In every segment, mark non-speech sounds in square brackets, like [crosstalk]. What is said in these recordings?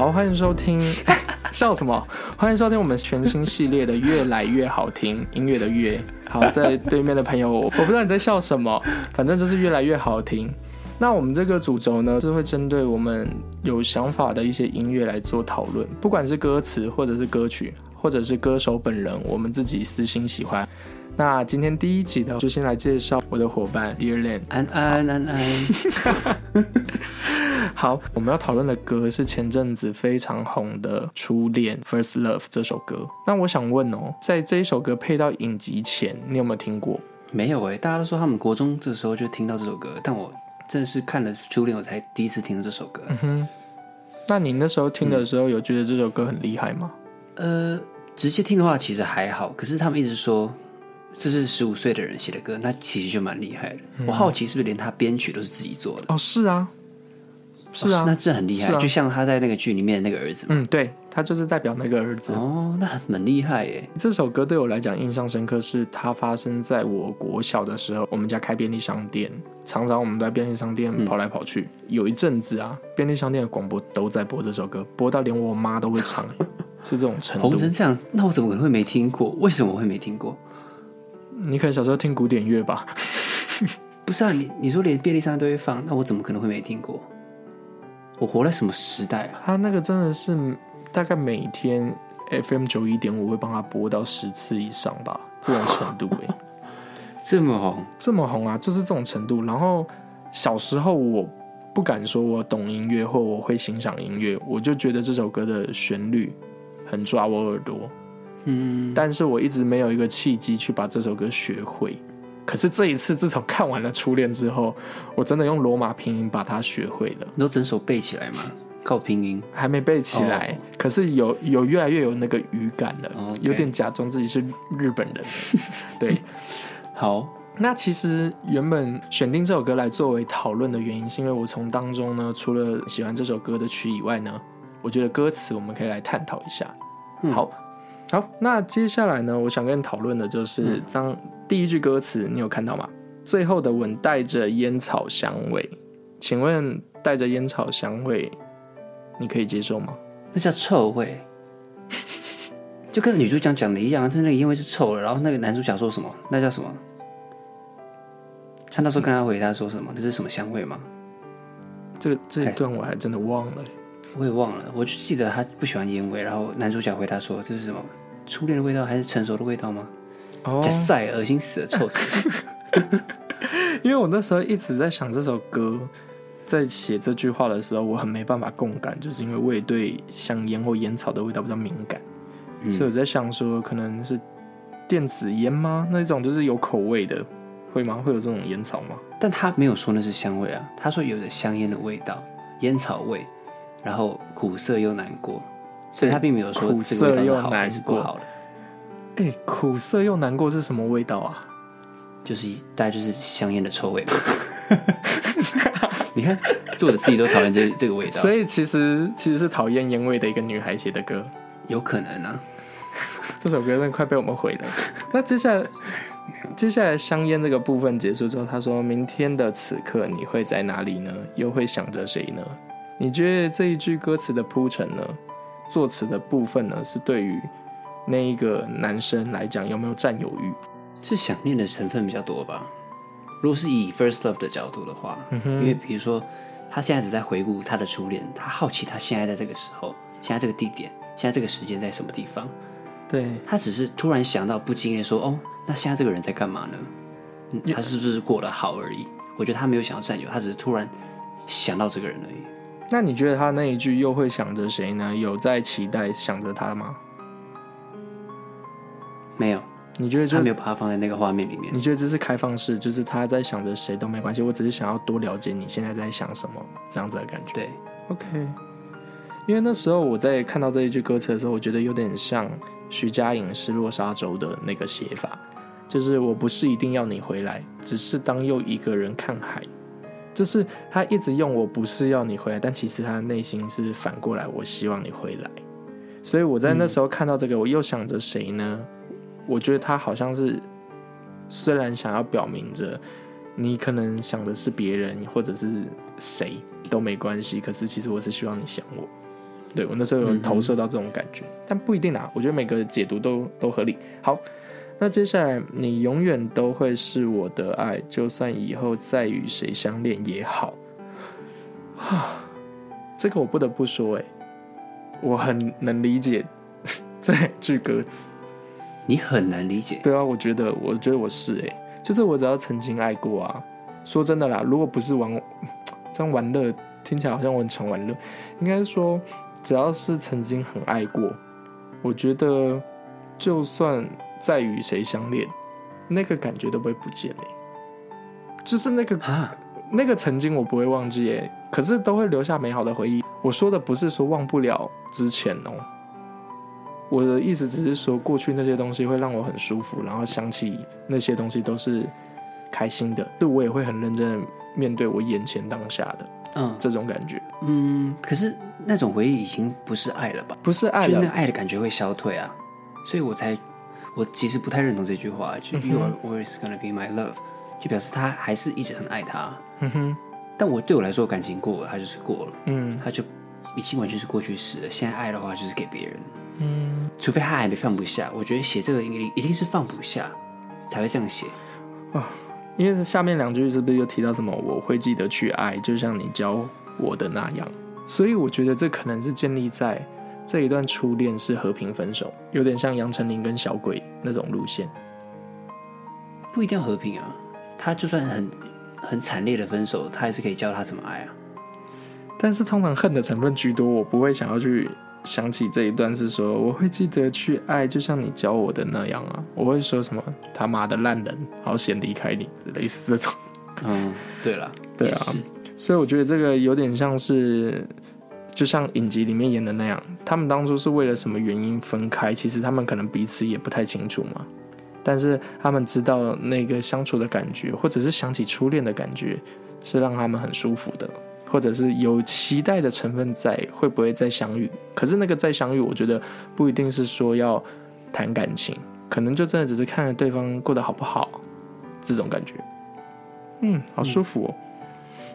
好，欢迎收听，[laughs] 笑什么？欢迎收听我们全新系列的《越来越好听音乐的越》。好，在对面的朋友，我不知道你在笑什么，反正就是越来越好听。那我们这个主轴呢，是会针对我们有想法的一些音乐来做讨论，不管是歌词，或者是歌曲，或者是歌手本人，我们自己私心喜欢。那今天第一集呢，就先来介绍我的伙伴 Dear Land，安安安安。[laughs] 好，我们要讨论的歌是前阵子非常红的《初恋 First Love》这首歌。那我想问哦，在这一首歌配到影集前，你有没有听过？没有哎，大家都说他们国中这时候就听到这首歌，但我正是看了《初恋》，我才第一次听这首歌。嗯哼，那你那时候听的时候，有觉得这首歌很厉害吗？呃，直接听的话其实还好，可是他们一直说这是十五岁的人写的歌，那其实就蛮厉害的。我好奇是不是连他编曲都是自己做的？哦，是啊。是啊，那这很厉害，就像他在那个剧里面的那个儿子。嗯，对，他就是代表那个儿子。哦，那很厉害耶。这首歌对我来讲印象深刻，是它发生在我国小的时候。我们家开便利商店，常常我们在便利商店跑来跑去。有一阵子啊，便利商店的广播都在播这首歌，播到连我妈都会唱，[laughs] 是这种程度。红成这样，那我怎么可能会没听过？为什么我会没听过？你可能小时候听古典乐吧？[laughs] 不是啊，你你说连便利商店都会放，那我怎么可能会没听过？我活在什么时代啊？他那个真的是大概每天 FM 九一点五会帮他播到十次以上吧，这种程度哎，[laughs] 这么红，这么红啊，就是这种程度。然后小时候我不敢说我懂音乐或我会欣赏音乐，我就觉得这首歌的旋律很抓我耳朵，嗯，但是我一直没有一个契机去把这首歌学会。可是这一次，自从看完了《初恋》之后，我真的用罗马拼音把它学会了。你都整首背起来吗？靠拼音？还没背起来，可是有有越来越有那个语感了，有点假装自己是日本人。[laughs] 对，好。那其实原本选定这首歌来作为讨论的原因，是因为我从当中呢，除了喜欢这首歌的曲以外呢，我觉得歌词我们可以来探讨一下。好。好，那接下来呢？我想跟你讨论的就是张第一句歌词，你有看到吗？最后的吻带着烟草香味，请问带着烟草香味，你可以接受吗？那叫臭味，[laughs] 就跟女主角讲的一样，就那个烟味是臭的。然后那个男主角说什么？那叫什么？他那时候跟他回答说什么？那是什么香味吗？这个这一段我还真的忘了，我也忘了。我就记得他不喜欢烟味，然后男主角回答说这是什么？初恋的味道还是成熟的味道吗？哦，晒，恶心死了，臭死了。[laughs] 因为我那时候一直在想这首歌，在写这句话的时候，我很没办法共感，就是因为我也对香烟或烟草的味道比较敏感，所以我在想说，可能是电子烟吗？那种就是有口味的，会吗？会有这种烟草吗？但他没有说那是香味啊，他说有着香烟的味道，烟草味，然后苦涩又难过。所以他并没有说苦涩又难过。好的，哎，苦涩又难过是什么味道啊？就是大概就是香烟的臭味吧。[laughs] 你看，作者自己都讨厌这这个味道。所以其实其实是讨厌烟味的一个女孩写的歌，有可能啊。这首歌真的快被我们毁了。那接下来，接下来香烟这个部分结束之后，他说明天的此刻你会在哪里呢？又会想着谁呢？你觉得这一句歌词的铺陈呢？作词的部分呢，是对于那一个男生来讲有没有占有欲？是想念的成分比较多吧。如果是以 first love 的角度的话，因为比如说他现在只在回顾他的初恋，他好奇他现在在这个时候，现在这个地点，现在这个时间在什么地方？对他只是突然想到，不经意说：“哦，那现在这个人在干嘛呢？他是不是过得好而已？”我觉得他没有想要占有，他只是突然想到这个人而已。那你觉得他那一句又会想着谁呢？有在期待想着他吗？没有。你觉得他没有把它放在那个画面里面？你觉得这是开放式，就是他在想着谁都没关系，我只是想要多了解你现在在想什么这样子的感觉。对，OK。因为那时候我在看到这一句歌词的时候，我觉得有点像徐佳莹《失落沙洲》的那个写法，就是我不是一定要你回来，只是当又一个人看海。就是他一直用我不是要你回来，但其实他的内心是反过来，我希望你回来。所以我在那时候看到这个，我又想着谁呢？我觉得他好像是虽然想要表明着你可能想的是别人或者是谁都没关系，可是其实我是希望你想我。对我那时候有投射到这种感觉，但不一定啊。我觉得每个解读都都合理。好，那接下来你永远都会是我的爱，就算以后再与谁相恋也好。啊，这个我不得不说，哎，我很能理解 [laughs] 这句歌词。你很难理解？对啊，我觉得，我觉得我是哎，就是我只要曾经爱过啊。说真的啦，如果不是玩 [tsk] 这样玩乐，听起来好像我很常玩乐，应该说。只要是曾经很爱过，我觉得就算再与谁相恋，那个感觉都不会不见嘞。就是那个啊，那个曾经我不会忘记哎，可是都会留下美好的回忆。我说的不是说忘不了之前哦，我的意思只是说过去那些东西会让我很舒服，然后想起那些东西都是开心的，就我也会很认真的面对我眼前当下的。嗯，这种感觉，嗯，可是那种回忆已经不是爱了吧？不是爱了，就那个爱的感觉会消退啊，所以我才，我其实不太认同这句话，就 You are always gonna be my love，就表示他还是一直很爱他。嗯哼，但我对我来说，感情过了，他就是过了，嗯，他就已经完全是过去式了。现在爱的话，就是给别人，嗯，除非他还没放不下。我觉得写这个一一定是放不下，才会这样写啊。因为下面两句是不是又提到什么？我会记得去爱，就像你教我的那样。所以我觉得这可能是建立在这一段初恋是和平分手，有点像杨丞琳跟小鬼那种路线。不一定要和平啊，他就算很很惨烈的分手，他还是可以教他怎么爱啊。但是通常恨的成分居多，我不会想要去。想起这一段是说，我会记得去爱，就像你教我的那样啊。我会说什么他妈的烂人，好险离开你，类似这种。嗯，对了，对啊，所以我觉得这个有点像是，就像影集里面演的那样，他们当初是为了什么原因分开？其实他们可能彼此也不太清楚嘛。但是他们知道那个相处的感觉，或者是想起初恋的感觉，是让他们很舒服的。或者是有期待的成分在，会不会再相遇？可是那个再相遇，我觉得不一定是说要谈感情，可能就真的只是看着对方过得好不好，这种感觉。嗯，好舒服哦。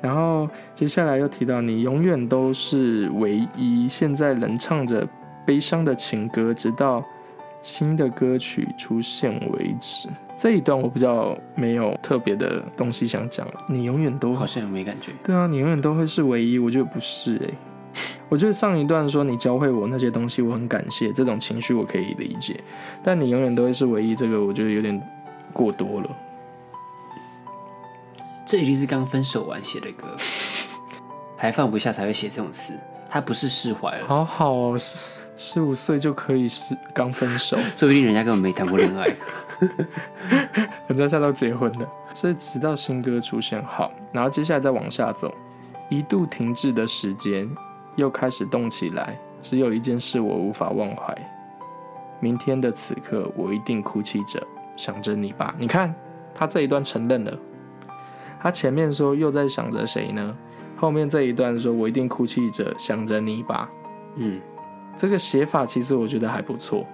然后接下来又提到你永远都是唯一，现在能唱着悲伤的情歌，直到。新的歌曲出现为止，这一段我比较没有特别的东西想讲。你永远都好像没感觉。对啊，你永远都会是唯一。我觉得不是哎，我觉得上一段说你教会我那些东西，我很感谢，这种情绪我可以理解。但你永远都会是唯一，这个我觉得有点过多了。这一定是刚分手完写的歌，[laughs] 还放不下才会写这种词。他不是释怀了，好好哦。十五岁就可以是刚分手，[laughs] 说不定人家根本没谈过恋爱，[laughs] 人家现在都结婚了。所以直到新歌出现好，然后接下来再往下走，一度停滞的时间又开始动起来。只有一件事我无法忘怀，明天的此刻我一定哭泣着想着你吧。你看他这一段承认了，他前面说又在想着谁呢？后面这一段说我一定哭泣着想着你吧。嗯。这个写法其实我觉得还不错，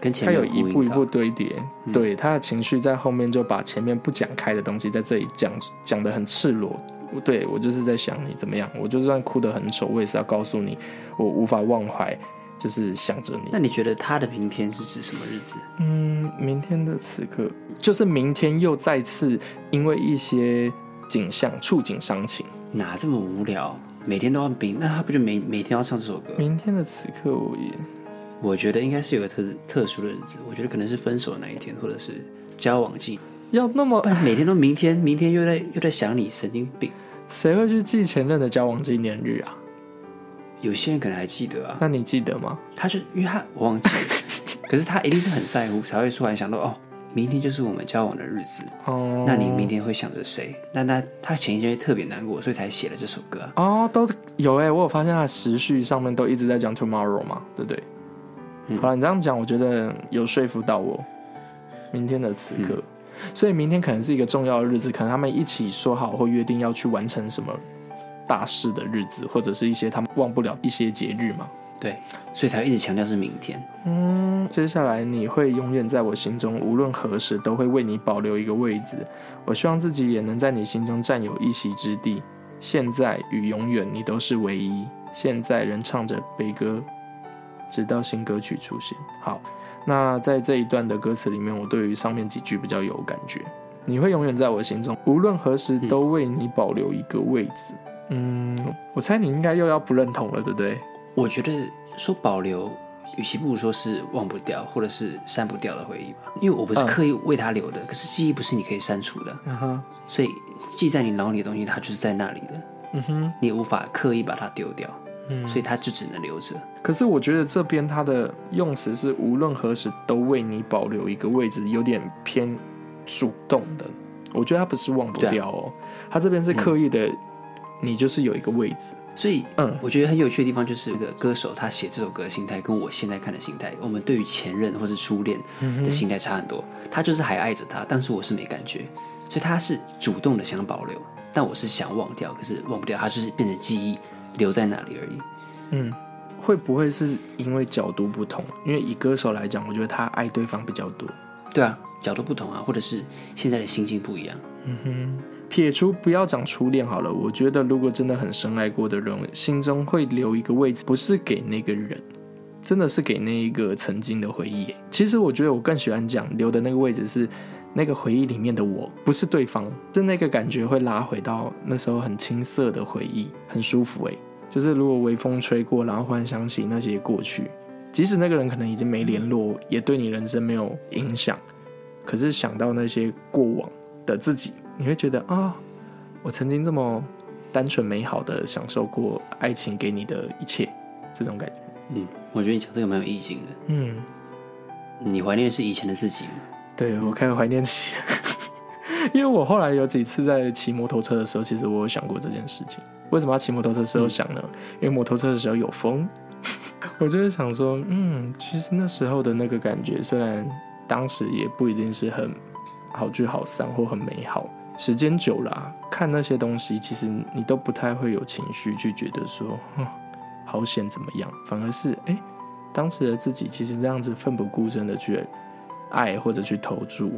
跟前面有一步一步堆叠，对他的情绪在后面就把前面不讲开的东西在这里讲讲的很赤裸。对我就是在想你怎么样，我就算哭得很丑，我也是要告诉你，我无法忘怀，就是想着你。那你觉得他的明天是指什么日子？嗯，明天的此刻就是明天又再次因为一些景象触景伤情，哪这么无聊？每天都要冰，那他不就每每天要唱这首歌？明天的此刻，我也，我觉得应该是有个特特殊的日子。我觉得可能是分手的那一天，或者是交往季。要那么每天都明天，明天又在又在想你，神经病！谁会去记前任的交往纪念日啊？有些人可能还记得啊。那你记得吗？他就因为他我忘记了，[laughs] 可是他一定是很在乎，才会突然想到哦。明天就是我们交往的日子哦，那你明天会想着谁？那他他前一天特别难过，所以才写了这首歌哦。都有哎，我有发现他时序上面都一直在讲 tomorrow 嘛，对不对？好了，你这样讲，我觉得有说服到我。明天的此刻，所以明天可能是一个重要的日子，可能他们一起说好或约定要去完成什么大事的日子，或者是一些他们忘不了一些节日嘛。对，所以才一直强调是明天。嗯，接下来你会永远在我心中，无论何时都会为你保留一个位置。我希望自己也能在你心中占有一席之地。现在与永远，你都是唯一。现在仍唱着悲歌，直到新歌曲出现。好，那在这一段的歌词里面，我对于上面几句比较有感觉。你会永远在我心中，无论何时都为你保留一个位置。嗯，我猜你应该又要不认同了，对不对？我觉得说保留，与其不如说是忘不掉，或者是删不掉的回忆吧。因为我不是刻意为他留的，可是记忆不是你可以删除的，嗯哼，所以记在你脑里的东西，它就是在那里的，嗯哼，你也无法刻意把它丢掉，嗯所以它就只能留着。可是我觉得这边它的用词是无论何时都为你保留一个位置，有点偏主动的。我觉得它不是忘不掉哦，它这边是刻意的，你就是有一个位置。所以，嗯我觉得很有趣的地方就是这个歌手他写这首歌的心态，跟我现在看的心态，我们对于前任或是初恋的心态差很多。他就是还爱着他，但是我是没感觉，所以他是主动的想保留，但我是想忘掉，可是忘不掉，他就是变成记忆留在那里而已。嗯，会不会是因为角度不同？因为以歌手来讲，我觉得他爱对方比较多。对啊，角度不同啊，或者是现在的心境不一样。撇除不要讲初恋好了，我觉得如果真的很深爱过的人，心中会留一个位置，不是给那个人，真的是给那一个曾经的回忆。其实我觉得我更喜欢讲留的那个位置是那个回忆里面的我，不是对方，是那个感觉会拉回到那时候很青涩的回忆，很舒服诶。就是如果微风吹过，然后忽然想起那些过去，即使那个人可能已经没联络，也对你人生没有影响，可是想到那些过往的自己，你会觉得啊、我曾经这么单纯美好的享受过爱情给你的一切，这种感觉。嗯，我觉得你讲这个蛮有意境的。嗯，你怀念的是以前的自己吗？对我开始怀念起了，[laughs] 因为我后来有几次在骑摩托车的时候，其实我有想过这件事情。为什么要骑摩托车的时候想呢？因为摩托车的时候有风，[laughs] 我就会想说，嗯，其实那时候的那个感觉，虽然当时也不一定是很好聚好散或很美好，时间久了、看那些东西，其实你都不太会有情绪去觉得说，哼，好险怎么样，反而是哎、当时的自己其实这样子奋不顾身的去爱或者去投注，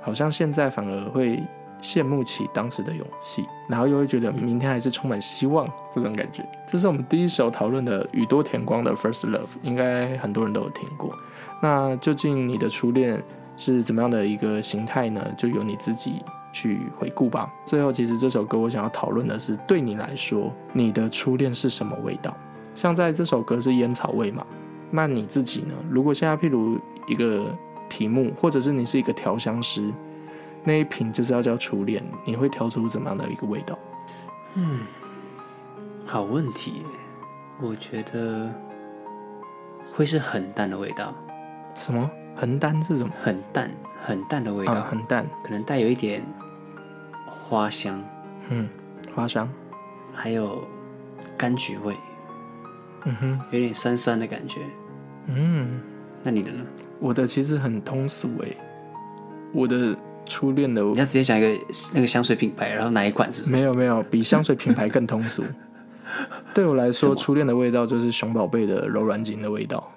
好像现在反而会羡慕起当时的勇气，然后又会觉得明天还是充满希望这种感觉。这是我们第一首讨论的宇多田光的《First Love》，应该很多人都有听过。那究竟你的初恋是怎么样的一个形态呢？就由你自己去回顾吧。最后，其实这首歌我想要讨论的是，对你来说，你的初恋是什么味道？像在这首歌是烟草味嘛？那你自己呢？如果现在譬如一个题目，或者是你是一个调香师，那一瓶就是要叫初恋，你会调出怎么样的一个味道？嗯好问题，我觉得会是很淡的味道，什么很淡是什么？很淡很淡的味道，啊，很淡，可能带有一点花香，嗯，花香，还有柑橘味，嗯哼，有点酸酸的感觉。嗯，那你的呢？我的其实很通俗诶，我的初恋的你要直接讲一个那个香水品牌，然后哪一款是？没有没有，比香水品牌更通俗。[laughs] 对我来说，初恋的味道就是熊宝贝的柔软巾的味道，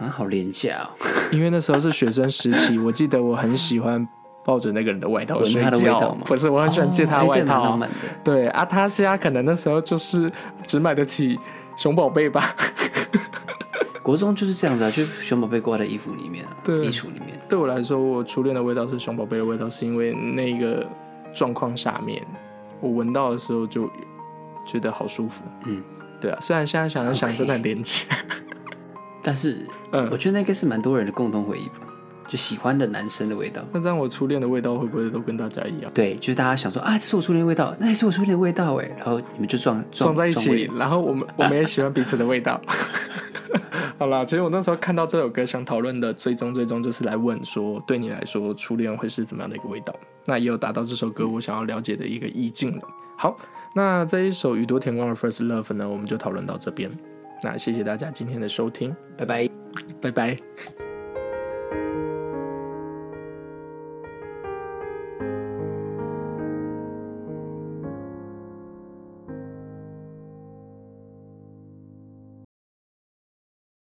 啊，好廉价哦！因为那时候是学生时期，我记得我很喜欢抱着那个人的外套睡觉不是，我很喜欢借他哦哎这蛮外套。对啊，他家可能那时候就是只买得起熊宝贝吧。[laughs] 国中就是这样子啊，就是熊宝贝挂在衣服里面啊，衣橱里面。对我来说，我初恋的味道是熊宝贝的味道，是因为那个状况下面，我闻到的时候就觉得好舒服。嗯，对啊，虽然现在想想真的很廉价。但是嗯我觉得那应该是蛮多人的共同回忆吧，就喜欢的男生的味道。那这样我初恋的味道会不会都跟大家一样？对，就是大家想说啊，这是我初恋的味道，那也是我初恋的味道哎，然后你们就撞撞在一起，然后我们我们也喜欢彼此的味道。[laughs] 好啦，其实我那时候看到这首歌，想讨论的最终最终就是来问说，对你来说，初恋会是怎么样的一个味道？那也有达到这首歌我想要了解的一个意境了。好，那这一首宇多田光的《First Love》呢，我们就讨论到这边。那谢谢大家今天的收听，拜拜。拜拜。